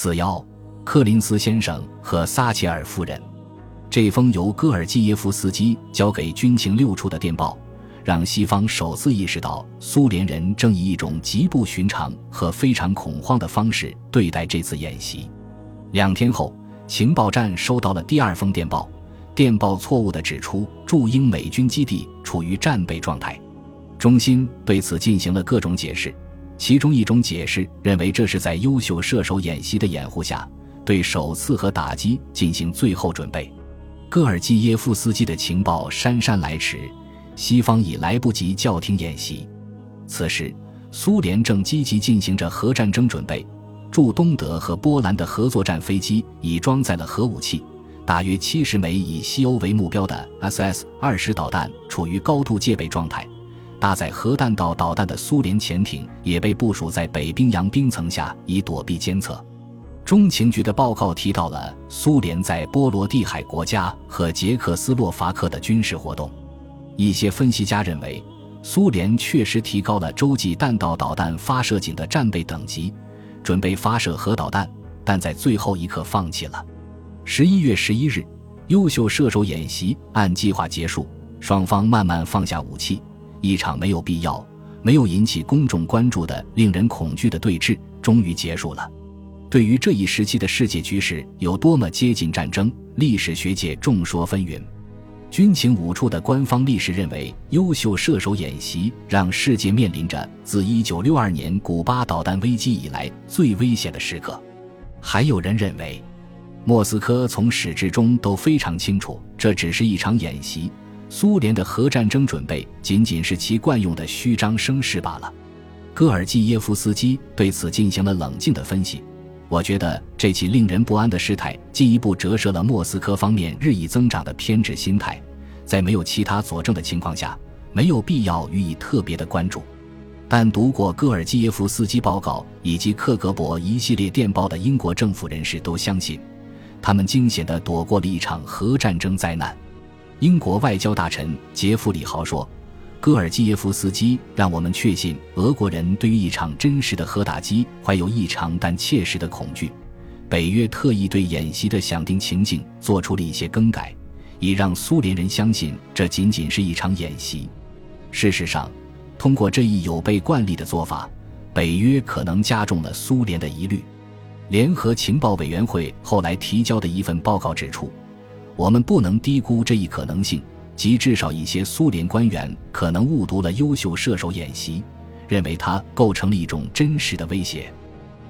子幺，柯林斯先生和撒切尔夫人。这封由戈尔基耶夫斯基交给军情六处的电报，让西方首次意识到苏联人正以一种极不寻常和非常恐慌的方式对待这次演习。两天后，情报站收到了第二封电报，电报错误地指出驻英美军基地处于战备状态。中心对此进行了各种解释。其中一种解释认为，这是在优秀射手演习的掩护下，对首次核打击进行最后准备。戈尔基耶夫斯基的情报姗姗来迟，西方已来不及叫停演习。此时，苏联正积极进行着核战争准备。驻东德和波兰的合作战飞机已装载了核武器，大约七十枚以西欧为目标的 SS 二十导弹处于高度戒备状态。搭载核弹道导弹的苏联潜艇也被部署在北冰洋冰层下，以躲避监测。中情局的报告提到了苏联在波罗的海国家和捷克斯洛伐克的军事活动。一些分析家认为，苏联确实提高了洲际弹道导弹发射井的战备等级，准备发射核导弹，但在最后一刻放弃了。十一月十一日，优秀射手演习按计划结束，双方慢慢放下武器。一场没有必要、没有引起公众关注的、令人恐惧的对峙终于结束了。对于这一时期的世界局势有多么接近战争，历史学界众说纷纭。军情五处的官方历史认为，优秀射手演习让世界面临着自1962年古巴导弹危机以来最危险的时刻。还有人认为，莫斯科从始至终都非常清楚，这只是一场演习。苏联的核战争准备仅仅是其惯用的虚张声势罢了。戈尔基耶夫斯基对此进行了冷静的分析。我觉得这起令人不安的事态进一步折射了莫斯科方面日益增长的偏执心态。在没有其他佐证的情况下，没有必要予以特别的关注。但读过戈尔基耶夫斯基报告以及克格勃一系列电报的英国政府人士都相信，他们惊险地躲过了一场核战争灾难。英国外交大臣杰弗里豪说：“戈尔基耶夫斯基让我们确信，俄国人对于一场真实的核打击怀有异常但切实的恐惧。北约特意对演习的想定情境做出了一些更改，以让苏联人相信这仅仅是一场演习。事实上，通过这一有悖惯例的做法，北约可能加重了苏联的疑虑。”联合情报委员会后来提交的一份报告指出。我们不能低估这一可能性，即至少一些苏联官员可能误读了优秀射手演习，认为它构成了一种真实的威胁。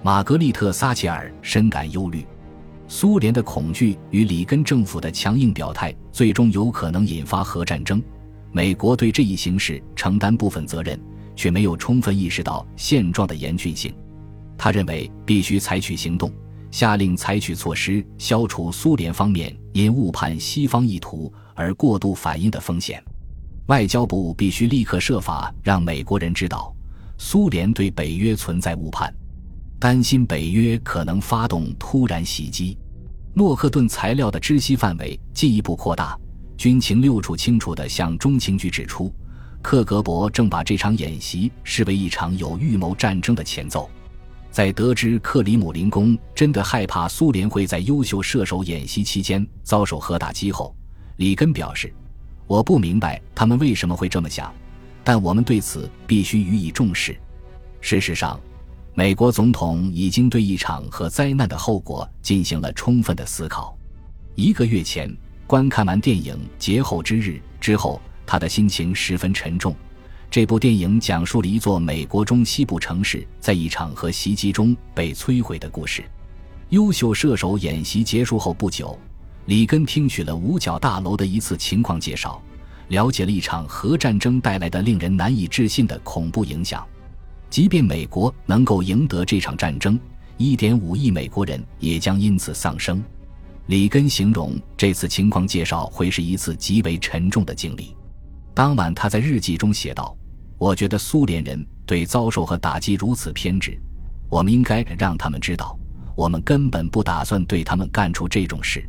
玛格丽特·撒切尔深感忧虑，苏联的恐惧与里根政府的强硬表态最终有可能引发核战争。美国对这一形势承担部分责任，却没有充分意识到现状的严峻性。他认为必须采取行动。下令采取措施，消除苏联方面因误判西方意图而过度反应的风险。外交部必须立刻设法让美国人知道，苏联对北约存在误判，担心北约可能发动突然袭击。诺克顿材料的知悉范围进一步扩大，军情六处清楚地向中情局指出，克格勃正把这场演习视为一场有预谋战争的前奏。在得知克里姆林宫真的害怕苏联会在优秀射手演习期间遭受核打击后，里根表示：“我不明白他们为什么会这么想，但我们对此必须予以重视。”事实上，美国总统已经对一场核灾难的后果进行了充分的思考。一个月前，观看完电影《劫后之日》之后，他的心情十分沉重。这部电影讲述了一座美国中西部城市在一场核袭击中被摧毁的故事。优秀射手演习结束后不久，里根听取了五角大楼的一次情况介绍，了解了一场核战争带来的令人难以置信的恐怖影响。即便美国能够赢得这场战争，1.5亿美国人也将因此丧生。里根形容这次情况介绍会是一次极为沉重的经历。当晚，他在日记中写道。我觉得苏联人对遭受和打击如此偏执，我们应该让他们知道，我们根本不打算对他们干出这种事。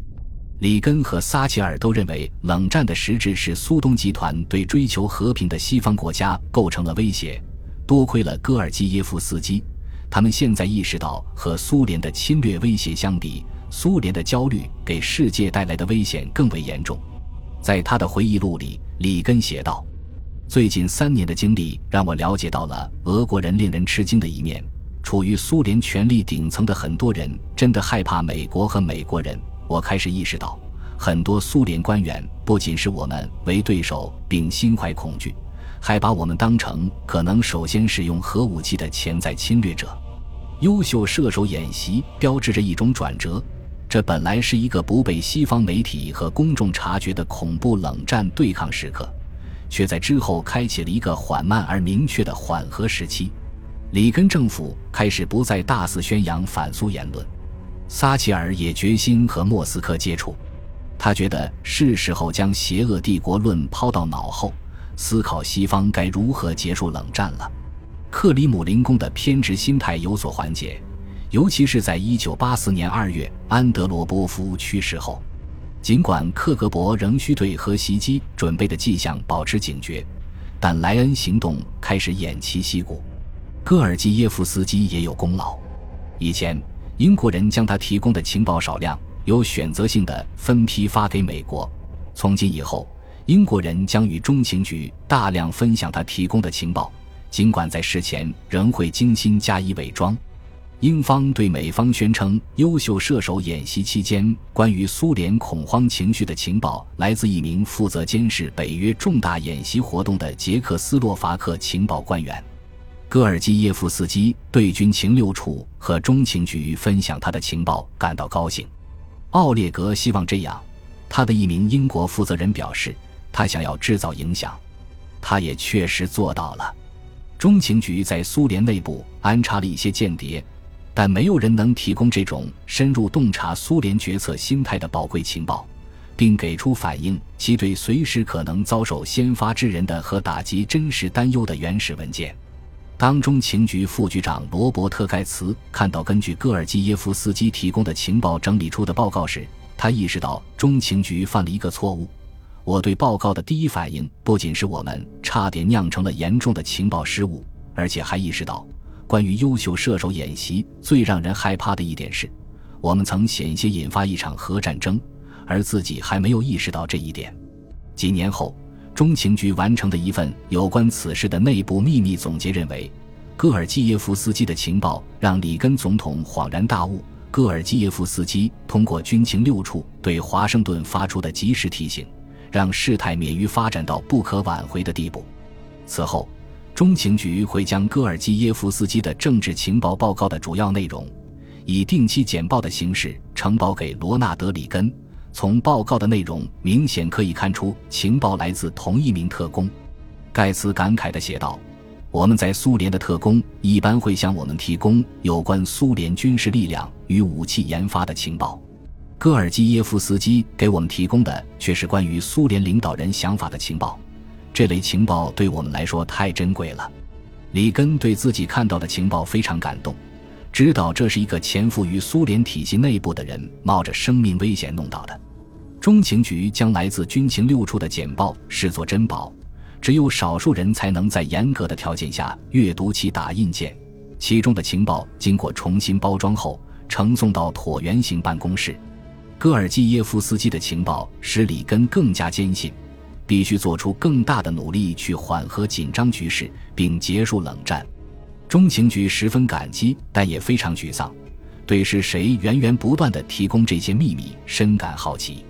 里根和撒切尔都认为，冷战的实质是苏东集团对追求和平的西方国家构成了威胁。多亏了戈尔基耶夫斯基，他们现在意识到，和苏联的侵略威胁相比，苏联的焦虑给世界带来的危险更为严重。在他的回忆录里，里根写道：“最近三年的经历让我了解到了俄国人令人吃惊的一面。处于苏联权力顶层的很多人真的害怕美国和美国人。我开始意识到。”很多苏联官员不仅是我们为对手，并心怀恐惧，还把我们当成可能首先使用核武器的潜在侵略者。优秀射手演习标志着一种转折，这本来是一个不被西方媒体和公众察觉的恐怖冷战对抗时刻，却在之后开启了一个缓慢而明确的缓和时期。里根政府开始不再大肆宣扬反苏言论，撒切尔也决心和莫斯科接触。他觉得是时候将邪恶帝国论抛到脑后，思考西方该如何结束冷战了。克里姆林宫的偏执心态有所缓解，尤其是在1984年2月安德罗波夫去世后。尽管克格勃仍需对核袭击准备的迹象保持警觉，但莱恩行动开始偃旗息鼓。戈尔基耶夫斯基也有功劳。以前英国人将他提供的情报少量。有选择性的分批发给美国。从今以后，英国人将与中情局大量分享他提供的情报，尽管在事前仍会精心加以伪装。英方对美方宣称，优秀射手演习期间关于苏联恐慌情绪的情报来自一名负责监视北约重大演习活动的捷克斯洛伐克情报官员。戈尔基耶夫斯基对军情六处和中情局分享他的情报感到高兴。奥列格希望这样，他的一名英国负责人表示，他想要制造影响，他也确实做到了。中情局在苏联内部安插了一些间谍，但没有人能提供这种深入洞察苏联决策心态的宝贵情报，并给出反映其对随时可能遭受先发制人的和打击真实担忧的原始文件。当中情局副局长罗伯特·盖茨看到根据戈尔基耶夫斯基提供的情报整理出的报告时，他意识到中情局犯了一个错误。我对报告的第一反应不仅是我们差点酿成了严重的情报失误，而且还意识到，关于优秀射手演习最让人害怕的一点是，我们曾险些引发一场核战争，而自己还没有意识到这一点。几年后。中情局完成的一份有关此事的内部秘密总结认为，戈尔基耶夫斯基的情报让里根总统恍然大悟。戈尔基耶夫斯基通过军情六处对华盛顿发出的及时提醒，让事态免于发展到不可挽回的地步。此后，中情局会将戈尔基耶夫斯基的政治情报报告的主要内容，以定期简报的形式呈报给罗纳德·里根。从报告的内容明显可以看出，情报来自同一名特工。盖茨感慨地写道：“我们在苏联的特工一般会向我们提供有关苏联军事力量与武器研发的情报，戈尔基耶夫斯基给我们提供的却是关于苏联领导人想法的情报。这类情报对我们来说太珍贵了。”里根对自己看到的情报非常感动，知道这是一个潜伏于苏联体系内部的人冒着生命危险弄到的。中情局将来自军情六处的简报视作珍宝，只有少数人才能在严格的条件下阅读其打印件。其中的情报经过重新包装后，呈送到椭圆形办公室。戈尔基耶夫斯基的情报使里根更加坚信，必须做出更大的努力去缓和紧张局势，并结束冷战。中情局十分感激，但也非常沮丧，对是谁源源不断的提供这些秘密深感好奇。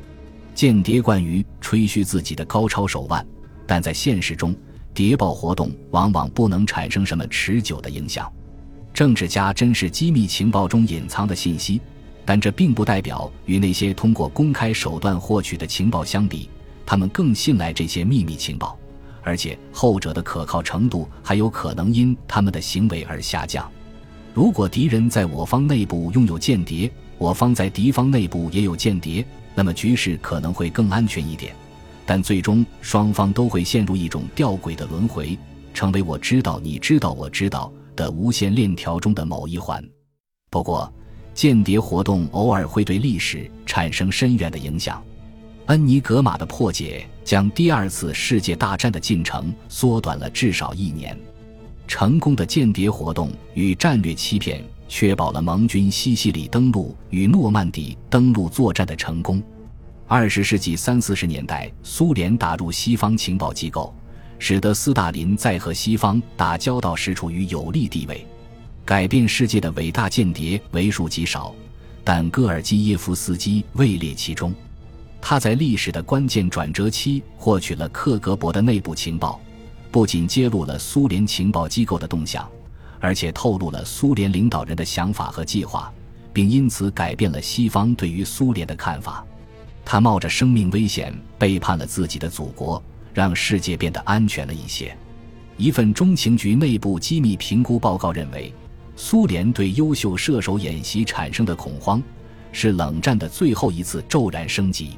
间谍惯于吹嘘自己的高超手腕，但在现实中，谍报活动往往不能产生什么持久的影响。政治家珍视机密情报中隐藏的信息，但这并不代表与那些通过公开手段获取的情报相比，他们更信赖这些秘密情报，而且后者的可靠程度还有可能因他们的行为而下降。如果敌人在我方内部拥有间谍，我方在敌方内部也有间谍。那么局势可能会更安全一点，但最终双方都会陷入一种吊诡的轮回，成为“我知道你知道我知道”的无限链条中的某一环。不过，间谍活动偶尔会对历史产生深远的影响。恩尼格玛的破解将第二次世界大战的进程缩短了至少一年。成功的间谍活动与战略欺骗，确保了盟军西西里登陆与诺曼底登陆作战的成功。二十世纪三四十年代，苏联打入西方情报机构，使得斯大林在和西方打交道时处于有利地位。改变世界的伟大间谍为数极少，但戈尔基耶夫斯基位列其中。他在历史的关键转折期获取了克格勃的内部情报，不仅揭露了苏联情报机构的动向，而且透露了苏联领导人的想法和计划，并因此改变了西方对于苏联的看法。他冒着生命危险背叛了自己的祖国，让世界变得安全了一些。一份中情局内部机密评估报告认为，苏联对优秀射手演习产生的恐慌，是冷战的最后一次骤然升级。